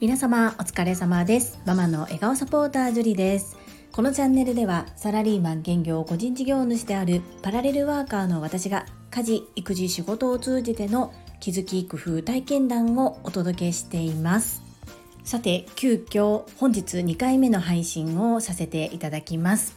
皆様お疲れ様です。ママの笑顔サポータージュリです。このチャンネルではサラリーマン兼業個人事業主であるパラレルワーカーの私が家事育児仕事を通じての気づき工夫体験談をお届けしています。さて急遽本日2回目の配信をさせていただきます。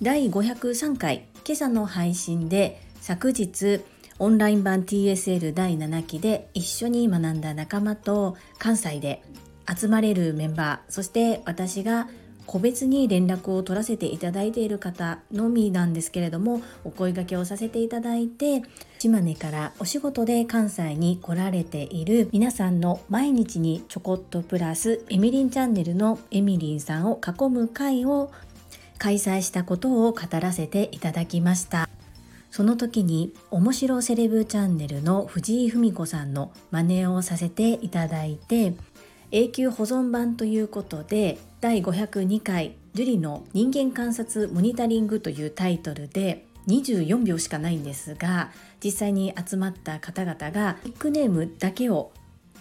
第503回今朝の配信で昨日オンライン版 TSL 第7期で一緒に学んだ仲間と関西で集まれるメンバーそして私が個別に連絡を取らせていただいている方のみなんですけれどもお声掛けをさせていただいて島根からお仕事で関西に来られている皆さんの毎日にちょこっとプラスエミリンチャンネルのエミリンさんを囲む会を開催したことを語らせていただきました。その時に面白セレブチャンネルの藤井文子さんの真似をさせていただいて永久保存版ということで第502回樹里の人間観察モニタリングというタイトルで24秒しかないんですが実際に集まった方々がニックネームだけを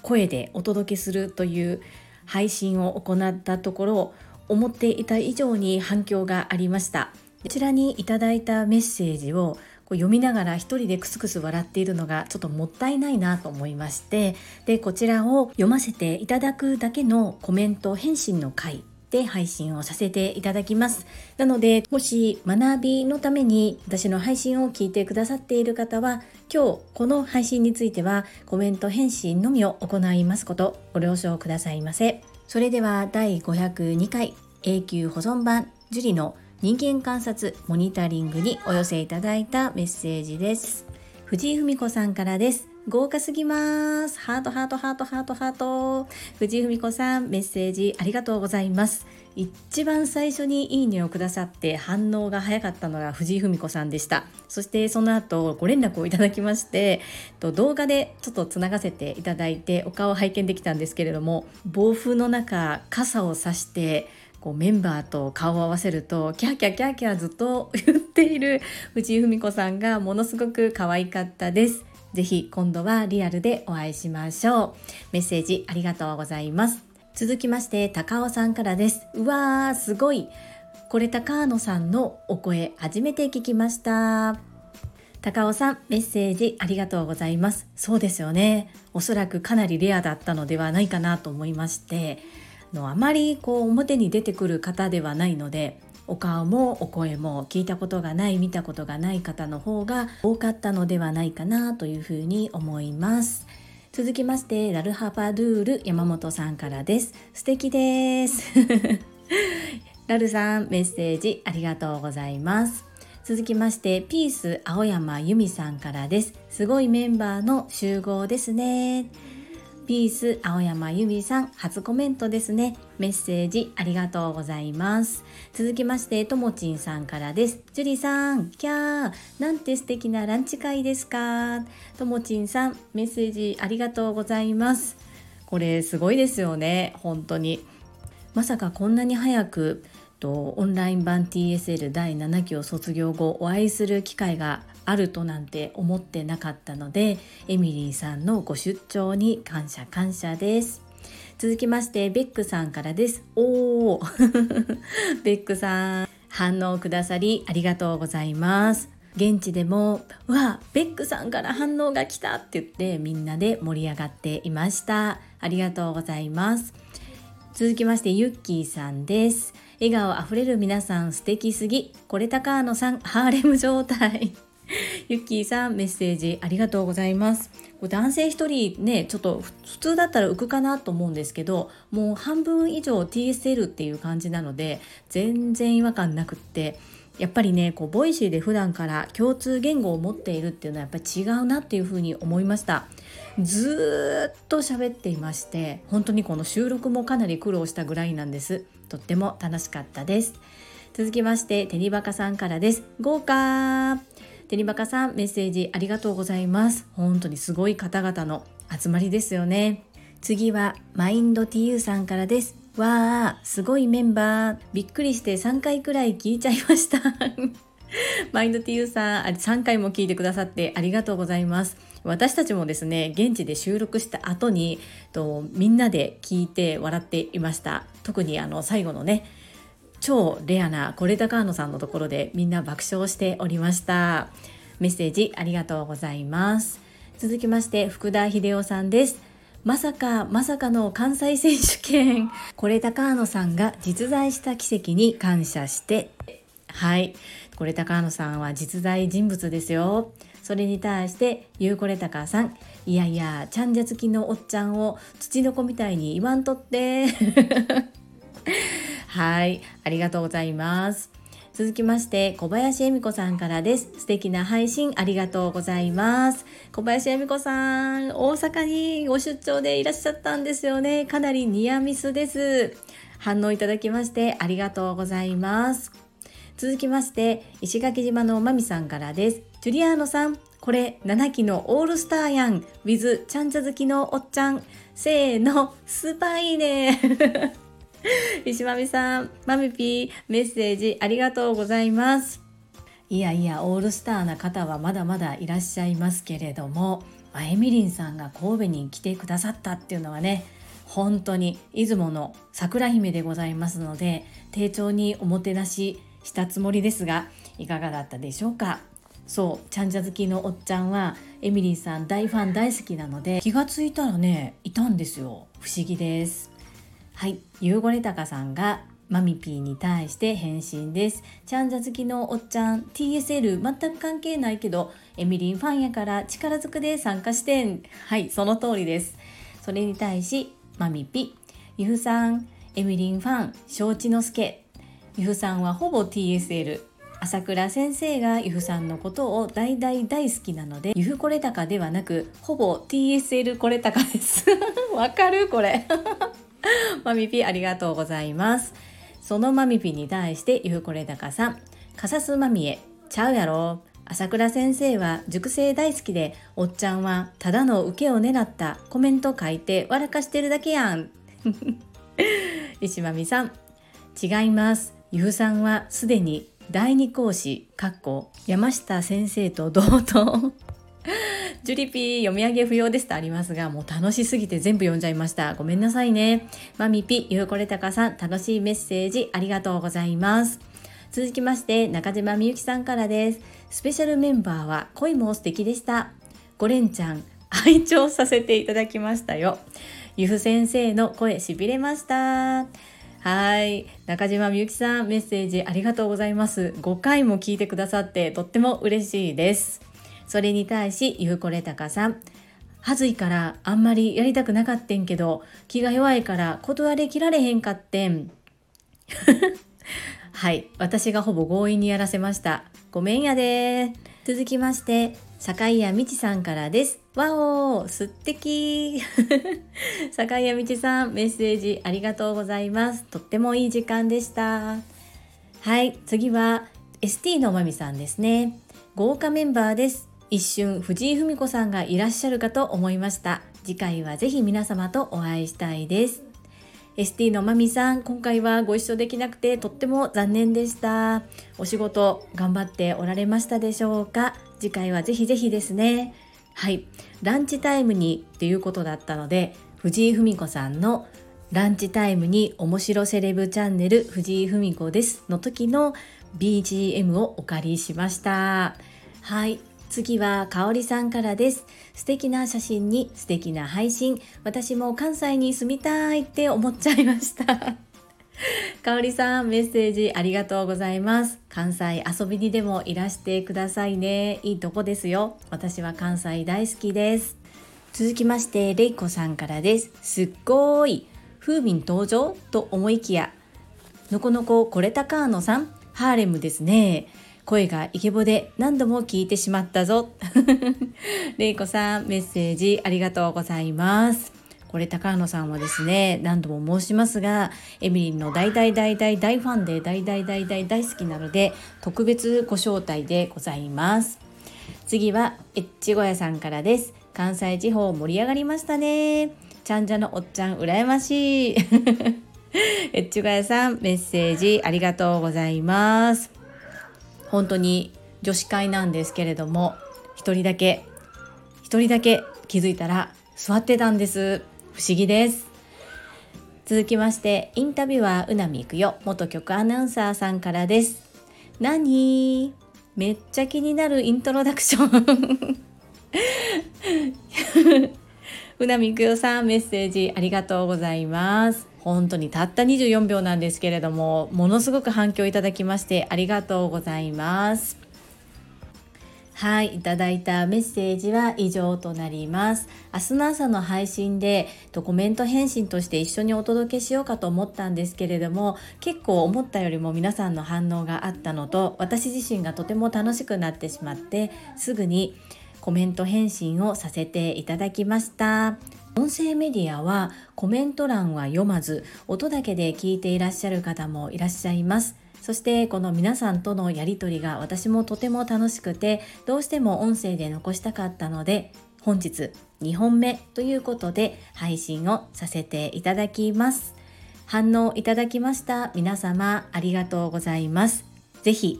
声でお届けするという配信を行ったところ思っていた以上に反響がありました。こちらにいただいたメッセージをこう読みながら一人でクスクス笑っているのがちょっともったいないなと思いましてでこちらを読ませていただくだけのコメント返信の回で配信をさせていただきます。なのでもし学びのために私の配信を聞いてくださっている方は今日この配信についてはコメント返信のみを行いますことご了承くださいませ。それでは第502回永久保存版樹里の人間観察モニタリングにお寄せいただいたメッセージです。藤井文子さんからです。豪華すぎます。ハートハートハートハートハート。藤井文子さんメッセージありがとうございます。一番最初にいいねをくださって反応が早かったのが藤井文子さんでした。そしてその後ご連絡をいただきまして動画でちょっとつながせていただいてお顔を拝見できたんですけれども暴風の中傘をさしてこうメンバーと顔を合わせるとキャーキャーキャーキャーずっと 言っている藤井文子さんがものすごく可愛かったです。ぜひ今度はリアルでお会いしましょう。メッセージありがとうございます。続きまして高尾さんからです。うわーすごい。これ高野さんのお声初めて聞きました。高尾さんメッセージありがとうございます。そうですよね。おそらくかなりレアだったのではないかなと思いまして。のあまりこう表に出てくる方ではないのでお顔もお声も聞いたことがない見たことがない方の方が多かったのではないかなというふうに思います。続きましてラルハパドゥール山本さんからです。素敵です。ラルさんメッセージありがとうございます。続きましてピース青山由美さんからです。すごいメンバーの集合ですね。ピース青山由美さん初コメントですね。メッセージありがとうございます。続きましてともちんさんからです。ジュリさんキャー。なんて素敵なランチ会ですか。ともちんさんメッセージありがとうございます。これすごいですよね。本当に。まさかこんなに早くとオンライン版 TSL 第7期を卒業後お会いする機会があるとなんて思ってなかったのでエミリーさんのご出張に感謝感謝です。続きましてベックさんからです。おー。ベックさん反応くださりありがとうございます。現地でも「わベックさんから反応が来た!」って言ってみんなで盛り上がっていました。ありがとうございます。続きましてユッキーさんです。笑顔あふれる皆さん素敵すぎ。これ高野さんハーレム状態。ゆっきーさんメッセージありがとうございます。男性1人ねちょっと普通だったら浮くかなと思うんですけどもう半分以上 TSL っていう感じなので全然違和感なくって。やっぱりねこう Voicy で普段から共通言語を持っているっていうのはやっぱり違うなっていうふうに思いました。ずっと喋っていまして本当にこの収録もかなり苦労したぐらいなんです。とっても楽しかったです。続きましてテニバカさんからです。豪華。テニバカさんメッセージありがとうございます。本当にすごい方々の集まりですよね。次はマインド TU さんからです。わーすごいメンバー。びっくりして3回くらい聞いちゃいました。マインドティーさん、3回も聞いてくださってありがとうございます。私たちもですね、現地で収録した後に、とみんなで聞いて笑っていました。特にあの最後のね、超レアなコレタカーノさんのところでみんな爆笑しておりました。メッセージありがとうございます。続きまして福田秀夫さんです。まさかまさかの関西選手権。これ高野さんが実在した奇跡に感謝して。はい。これ高野さんは実在人物ですよ。それに対してゆうこれたかさん。いやいやちゃんじゃ好きのおっちゃんを土の子みたいに言わんとって。はいありがとうございます。続きまして小林恵美子さんからです。素敵な配信ありがとうございます。小林恵美子さん大阪にご出張でいらっしゃったんですよね。かなりニアミスです。反応いただきましてありがとうございます。続きまして石垣島のまみさんからですジュリアーノさん、これ7期のオールスターやん。with ちゃんちゃ好きのおっちゃん。せーの、スーパーいいね。石まみさん、まみぴー、メッセージありがとうございます。いやいや、オールスターな方はまだまだいらっしゃいますけれども、エミリンさんが神戸に来てくださったっていうのはね、本当に出雲の桜姫でございますので、丁重におもてなししたつもりですが、いかがだったでしょうか？そうちゃんじゃ好きのおっちゃんはエミリーさん大ファン大好きなので気がついたらねいたんですよ。不思議です。はいゆうごれたかさんがマミピーに対して返信です。ちゃんじゃ好きのおっちゃん TSL 全く関係ないけどエミリンファンやから力ずくで参加してん。はいその通りです。それに対しマミピ。ゆふさんエミリンファン承知の助。ゆふさんはほぼ TSL 朝倉先生がゆふさんのことを大大大好きなのでゆふこれたかではなくほぼ TSL これたかです。わかるこれ。マミピありがとうございます。そのマミピに対してゆふこれたかさん。かさすまみえちゃうやろ。朝倉先生は熟成大好きでおっちゃんはただの受けを狙った。コメント書いて笑かしてるだけやん。石まみさん。違います。ゆふさんはすでに第二講師かっこ山下先生と同等ジュリピー読み上げ不要ですとありますが、もう楽しすぎて全部読んじゃいました。ごめんなさいね。マミピ、ゆうこれたかさん、楽しいメッセージありがとうございます。続きまして、中島みゆきさんからです。スペシャルメンバーは恋も素敵でした。ゴレンちゃん、愛聴させていただきましたよ。ゆふ先生の声しびれました。はい。中島みゆきさん、メッセージありがとうございます。5回も聞いてくださってとっても嬉しいです。それに対し、ゆうこれたかさん。はずいからあんまりやりたくなかったんけど、気が弱いから断りきられへんかってん。はい。私がほぼ強引にやらせました。ごめんやで続きまして、坂井谷美智さんからです。わおすってき坂井谷道さん、メッセージありがとうございます。とってもいい時間でした。はい、次は ST のまみさんですね。豪華メンバーです。一瞬藤井文子さんがいらっしゃるかと思いました。次回はぜひ皆様とお会いしたいです。ST のまみさん、今回はご一緒できなくてとっても残念でした。お仕事頑張っておられましたでしょうか？次回はぜひぜひですね。はい。ランチタイムにっていうことだったので、藤井文子さんのランチタイムに面白セレブチャンネル藤井文子ですの時の BGM をお借りしました。はい。次は香里さんからです。素敵な写真に素敵な配信。私も関西に住みたいって思っちゃいました。かおりさん、メッセージありがとうございます。関西遊びにでもいらしてくださいね。いいとこですよ。私は関西大好きです。続きまして、れいこさんからです。すっごい。風味登場と思いきや、のこのここれたかーのさん、ハーレムですね。声がイケボで何度も聞いてしまったぞ。れいこさん、メッセージありがとうございます。これ高野さんはですね何度も申しますがエミリンの大大大大大ファンで大大大大大好きなので特別ご招待でございます。次はエッチ小屋さんからです。関西地方盛り上がりましたね。ちゃんじゃのおっちゃん羨ましい。エッチ小屋さんメッセージありがとうございます。本当に女子会なんですけれども一人だけ一人だけ気づいたら座ってたんです。不思議です。続きましてインタビュアーうなみくよ。元局アナウンサーさんからです。何？めっちゃ気になるイントロダクション。うなみくよさんメッセージありがとうございます。本当にたった24秒なんですけれどもものすごく反響いただきましてありがとうございます。はい、いただいたメッセージは以上となります。明日の朝の配信でコメント返信として一緒にお届けしようかと思ったんですけれども、結構思ったよりも皆さんの反応があったのと、私自身がとても楽しくなってしまって、すぐにコメント返信をさせていただきました。音声メディアはコメント欄は読まず、音だけで聞いていらっしゃる方もいらっしゃいます。そしてこの皆さんとのやりとりが私もとても楽しくてどうしても音声で残したかったので本日2本目ということで配信をさせていただきます。反応いただきました。皆様ありがとうございます。ぜひ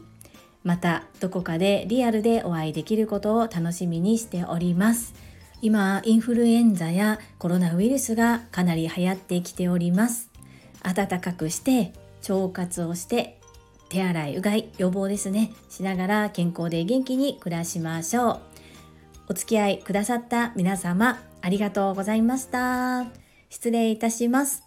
またどこかでリアルでお会いできることを楽しみにしております。今インフルエンザやコロナウイルスがかなり流行ってきております。暖かくして腸活をして手洗いうがい予防ですね。しながら健康で元気に暮らしましょう。お付き合いくださった皆様ありがとうございました。失礼いたします。